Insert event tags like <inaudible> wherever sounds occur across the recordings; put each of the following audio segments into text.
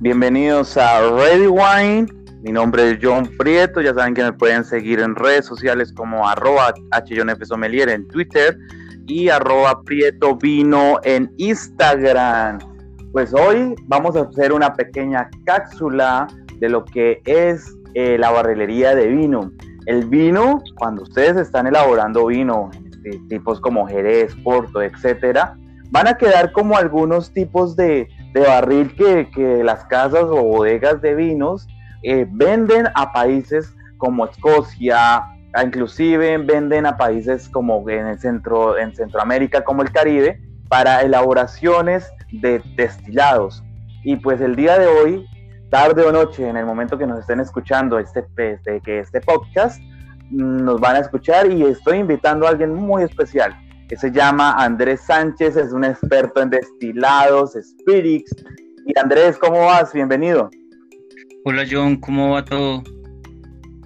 Bienvenidos a Ready Wine. Mi nombre es John Prieto. Ya saben que me pueden seguir en redes sociales como arroba en Twitter y arroba Prieto Vino en Instagram. Pues hoy vamos a hacer una pequeña cápsula de lo que es eh, la barrilería de vino. El vino, cuando ustedes están elaborando vino, de tipos como Jerez, Porto, etcétera, van a quedar como algunos tipos de, barril que, las casas o bodegas de vinos eh, venden a países como Escocia, inclusive venden a países como en el centro, en Centroamérica, como el Caribe, para elaboraciones de destilados. Y pues el día de hoy, tarde o noche, en el momento que nos estén escuchando este, este, que este podcast, mm, nos van a escuchar y estoy invitando a alguien muy especial que se llama Andrés Sánchez, es un experto en destilados, spirits. Y Andrés, ¿cómo vas? Bienvenido. Hola John, ¿cómo va todo?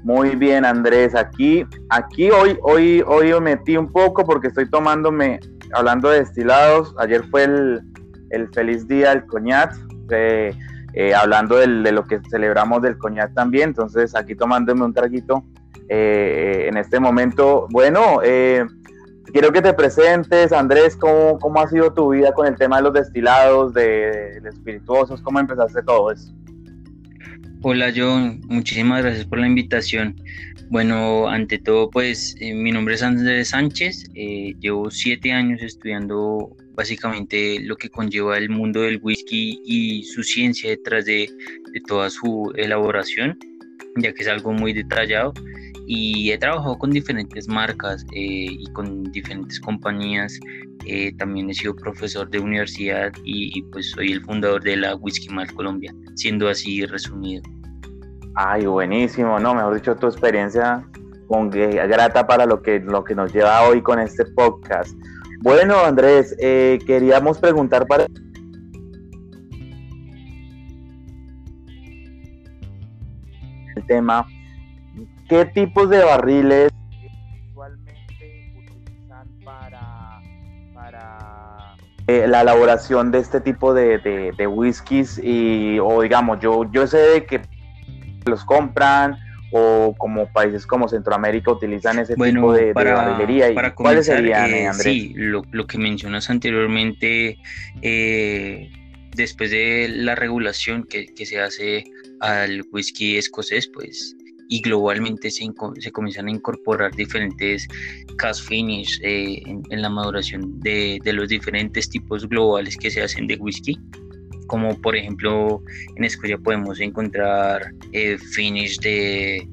Muy bien, Andrés. Aquí, aquí hoy, hoy, hoy metí un poco porque estoy tomándome, hablando de destilados. Ayer fue el, feliz día del coñac, eh, hablando de lo que celebramos del coñac también. Entonces, aquí tomándome un traguito eh, en este momento. Bueno, eh, quiero que te presentes, Andrés, ¿cómo, cómo ha sido tu vida con el tema de los destilados, de, los espirituosos, cómo empezaste todo eso. Hola John, muchísimas gracias por la invitación. Bueno, ante todo, pues eh, mi nombre es Andrés Sánchez, eh, llevo siete años estudiando básicamente lo que conlleva el mundo del whisky y su ciencia detrás de, de toda su elaboración, ya que es algo muy detallado y he trabajado con diferentes marcas eh, y con diferentes compañías. Eh, también he sido profesor de universidad y, pues soy el fundador de la Whisky Mal Colombia, siendo así resumido. Ay, buenísimo, no, mejor dicho, tu experiencia con, grata para lo que, lo que nos lleva hoy con este podcast. Bueno, Andrés, eh, queríamos preguntar para tema ¿Qué tipos de barriles usualmente utilizan para, eh, la elaboración de este tipo de, de, whiskies? Y, o digamos, yo, yo sé de que los compran o como países como Centroamérica utilizan ese tipo de, barrilería. ¿Y para ¿Cuáles serían, eh, Andrés? Sí, lo, lo, que mencionas anteriormente, eh, después de la regulación que, que, se hace al whisky escocés, pues y globalmente se, se comienzan a incorporar diferentes cast finish eh, en, la maduración de, de, los diferentes tipos globales que se hacen de whisky. Como por ejemplo en Escocia podemos encontrar eh, finish de,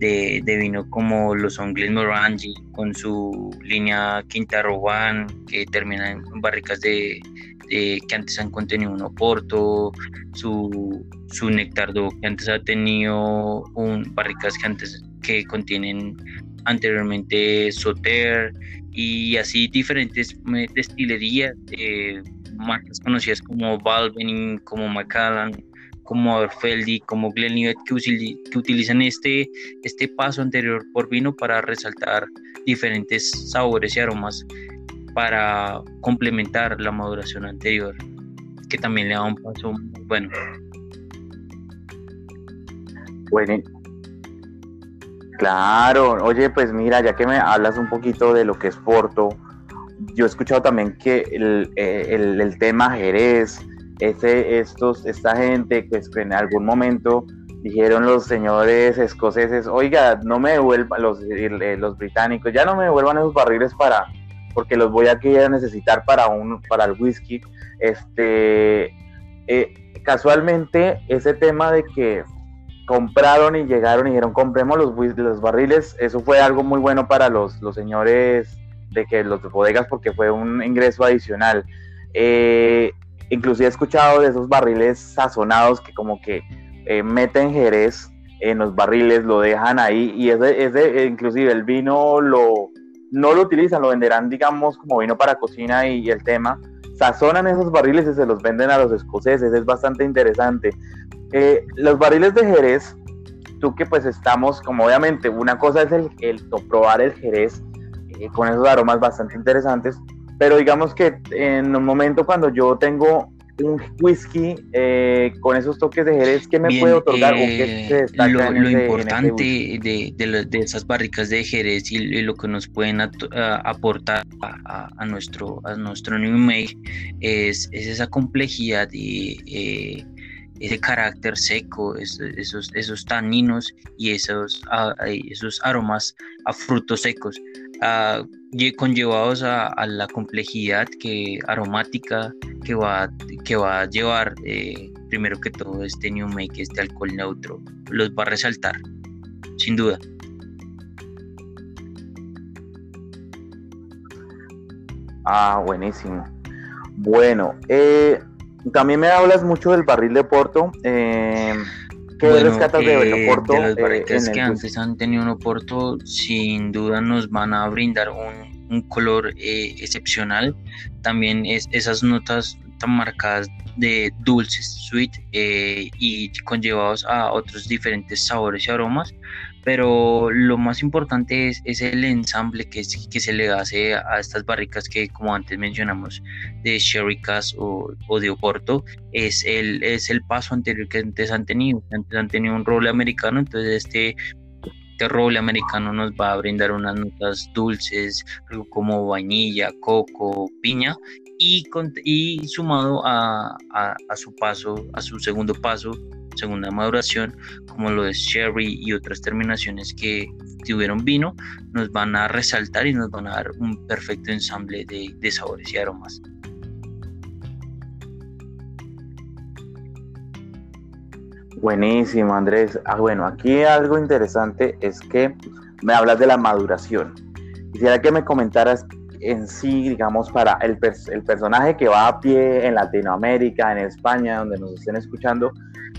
de, de, vino como los son Glenmorangie con su línea Quinta Roban que termina en barricas de, que antes han contenido un oporto, su, su nectardo que antes ha tenido un, barricas que antes que contienen anteriormente Soter y así diferentes destilerías de marcas conocidas como Balvening, como Macallan, como Aberfeldy, como Glenlivet que, que utilizan este, este paso anterior por vino para resaltar diferentes sabores y aromas para complementar la maduración anterior, que también le da un paso bueno. Bueno, claro, oye, pues mira, ya que me hablas un poquito de lo que es Porto, yo he escuchado también que el, eh, tema Jerez, ese, estos, esta gente pues, que en algún momento dijeron los señores escoceses, oiga, no me devuelvan los, eh, los británicos, ya no me devuelvan esos barriles para, porque los voy a querer necesitar para, un, para el whisky. Este, eh, casualmente, ese tema de que compraron y llegaron y dijeron compremos los, los barriles, eso fue algo muy bueno para los, los señores de que los bodegas porque fue un ingreso adicional. Eh, inclusive he escuchado de esos barriles sazonados que como que eh, meten jerez en los barriles, lo dejan ahí y ese, ese inclusive el vino lo, no lo utilizan, lo venderán, digamos, como vino para cocina y, el tema. Sazonan esos barriles y se los venden a los escoceses, es bastante interesante. Eh, los barriles de Jerez, tú que pues estamos, como obviamente, una cosa es el, probar el Jerez eh, con esos aromas bastante interesantes, pero digamos que en un momento cuando yo tengo un whisky eh, con esos toques de Jerez, ¿qué me puede otorgar? Eh, lo, importante de, de, esas barricas de Jerez y, lo que nos pueden aportar a, nuestro, a nuestro New Make es, esa complejidad y eh, ese carácter seco, esos, esos taninos y esos, esos aromas a frutos secos conllevados a, la complejidad que, aromática que va, que va a llevar eh, primero que todo este New Make, este alcohol neutro, los va a resaltar, sin duda. Ah, buenísimo. Bueno, eh, también me hablas mucho del barril de Porto. Eh, ¿Qué rescatas de Oporto? De los barriles que antes han tenido un Oporto, sin duda nos van a brindar un, un color eh, excepcional. También es, esas notas tan marcadas de dulces, sweet eh, y conllevados a otros diferentes sabores y aromas pero lo más importante es, es el ensamble que, que, se le hace a estas barricas que como antes mencionamos de Sherry Cass o, o, de Oporto es el, es el paso anterior que antes han tenido antes han tenido un roble americano entonces este roble americano nos va a brindar unas notas dulces, algo como vainilla, coco, piña, y, y sumado a, a, a, su paso, a su segundo paso, segunda maduración, como lo de sherry y otras terminaciones que tuvieron vino, nos van a resaltar y nos van a dar un perfecto ensamble de, de sabores y aromas. Buenísimo, Andrés. Ah, bueno, aquí algo interesante es que me hablas de la maduración. Quisiera que me comentaras en sí, digamos, para el, el personaje que va a pie en Latinoamérica, en España, donde nos estén escuchando,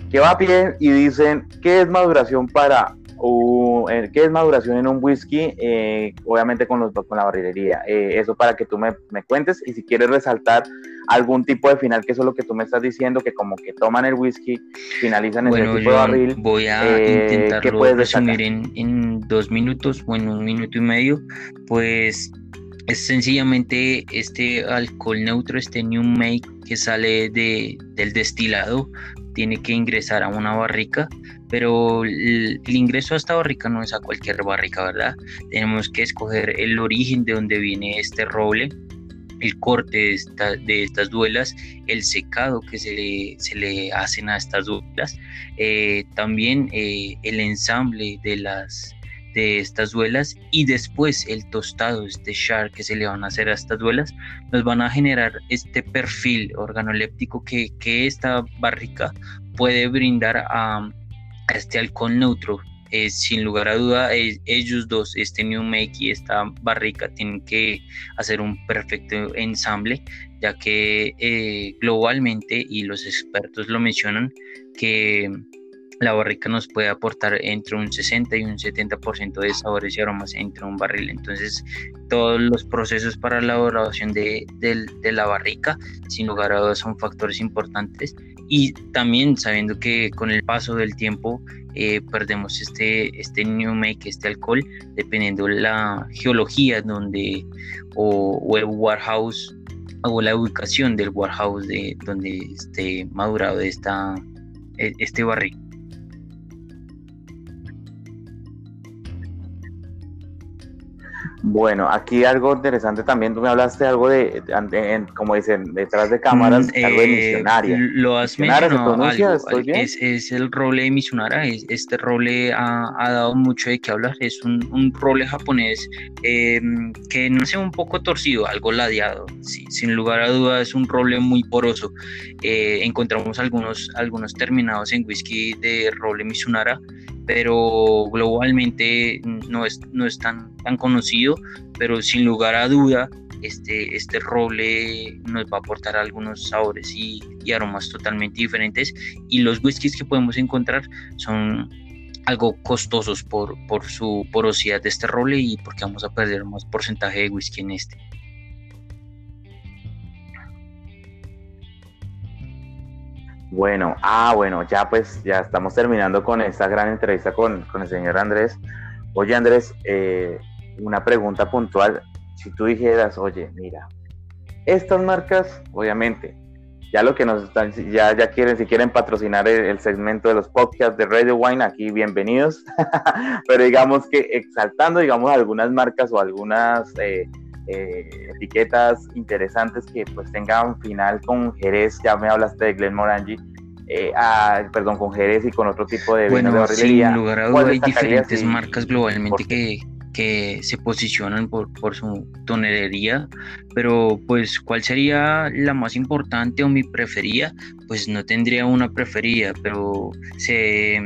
que va a pie y dicen, ¿qué es maduración para eh, qué es maduración en un whisky? Eh, obviamente con, los, con la barrilería. Eh, eso para que tú me, me, cuentes y si quieres resaltar algún tipo de final, que eso es lo que tú me estás diciendo, que como que toman el whisky, finalizan en ese tipo de barril. Voy a intentarlo resumir en, en dos minutos o en un minuto y medio. Pues es sencillamente este alcohol neutro, este new make que sale de, del destilado, tiene que ingresar a una barrica, pero el, ingreso a esta barrica no es a cualquier barrica, ¿verdad? Tenemos que escoger el origen de donde viene este roble, el corte de, estas duelas, el secado que se le, se le hacen a estas duelas, eh, también eh, el ensamble de las de estas duelas y después el tostado, este char que se le van a hacer a estas duelas, nos van a generar este perfil organoléptico que, que esta barrica puede brindar a, este alcohol neutro. Eh, sin lugar a duda, eh, ellos dos, este New Make y esta barrica, tienen que hacer un perfecto ensamble, ya que eh, globalmente, y los expertos lo mencionan, que la barrica nos puede aportar entre un 60 y un 70% de sabores y aromas entre un barril. Entonces, todos los procesos para la elaboración de, la barrica, sin lugar a dudas, son factores importantes. Y también sabiendo que con el paso del tiempo eh, perdemos este, este new make, este alcohol, dependiendo de la geología donde, o, el warehouse o la ubicación del warehouse de donde esté madurado esta, e, este barril. Bueno, aquí algo interesante también, tú me hablaste algo de, como dicen, detrás de cámaras, mm, algo de eh, misionaria. Lo has mencionado, Es, el roble de misionara, este roble ha, dado mucho de qué hablar, es un, un japonés em, que no sea un poco torcido, algo ladeado, sin lugar a dudas es un roble muy poroso. Eh, encontramos algunos, algunos terminados en whisky de roble misionara pero globalmente no es, no es tan, tan conocido, pero sin lugar a duda este, este roble nos va a aportar algunos sabores y, aromas totalmente diferentes y los whiskies que podemos encontrar son algo costosos por, por su porosidad de este roble y porque vamos a perder más porcentaje de whisky en este. Bueno, ah, bueno, ya pues ya estamos terminando con esta gran entrevista con, el señor Andrés. Oye Andrés, eh, una pregunta puntual. Si tú dijeras, oye, mira, estas marcas, obviamente, ya lo que nos están, ya, ya quieren, si quieren patrocinar el, segmento de los podcasts de Radio Wine, aquí bienvenidos. <laughs> Pero digamos que exaltando, digamos, algunas marcas o algunas eh, eh, etiquetas interesantes que pues tengan final con Jerez, ya me hablaste de Glen Morangi, eh, perdón, con Jerez y con otro tipo de bueno, de sin lugar a dudas hay diferentes marcas globalmente que, que se posicionan por, por, su tonería, pero pues cuál sería la más importante o mi preferida, pues no tendría una preferida, pero se,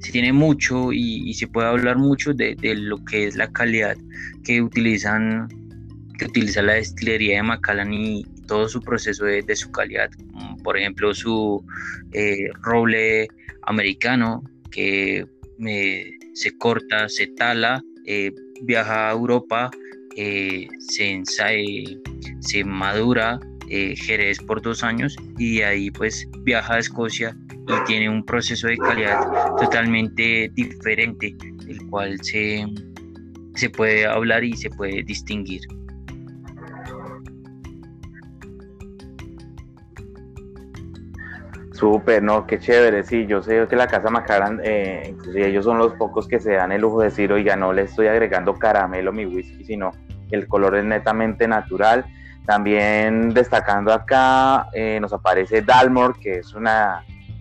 se tiene mucho y, se puede hablar mucho de, de, lo que es la calidad que utilizan que utiliza la destilería de Macallan y todo su proceso de, de su calidad, por ejemplo su eh, roble americano que eh, se corta, se tala eh, viaja a Europa, se se madura Jerez por dos años y ahí pues viaja a Escocia y tiene un proceso de calidad totalmente diferente, el cual se, se puede hablar y se puede distinguir. Súper, no, qué chévere, sí, yo sé que la Casa Macaran, eh, inclusive ellos son los pocos que se dan el lujo de decir, oiga, no le estoy agregando caramelo a mi whisky, sino el color es netamente natural. También destacando acá, eh, nos aparece Dalmore, que es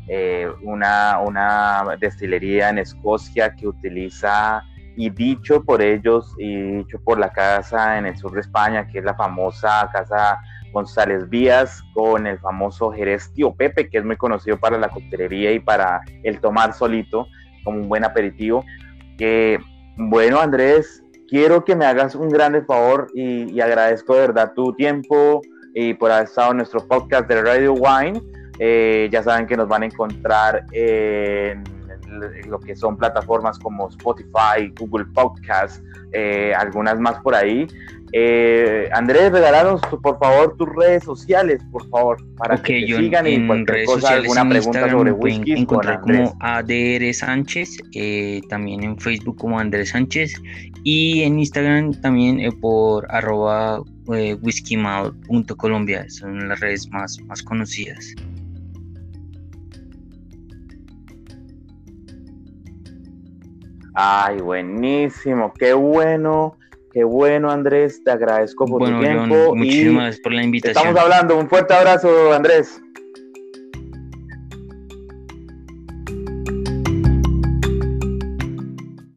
eh, una, una destilería en Escocia que utiliza, y dicho por ellos, y dicho por la casa en el sur de España, que es la famosa casa González Vías con el famoso Jerez Tío Pepe, que es muy conocido para la coctelería y para el tomar solito como un buen aperitivo. Que, bueno, Andrés, quiero que me hagas un grande favor y, agradezco de verdad tu tiempo y por haber estado en nuestro podcast de Radio Wine. Eh, ya saben que nos van a encontrar en lo que son plataformas como Spotify, Google Podcast, eh, algunas más por ahí. Eh, Andrés, regalaros por favor tus redes sociales, por favor, para que te sigan y cualquier cosa, alguna pregunta sobre whisky. Encontrar como ADR Sánchez, eh, también en Facebook como Andrés Sánchez y en Instagram también eh, por arroba eh, whiskymal.colombia, son las redes más, más conocidas. Ay, buenísimo, qué bueno Qué bueno, Andrés, te agradezco por tu tiempo. muchísimas gracias por la invitación. Estamos hablando, un fuerte abrazo, Andrés.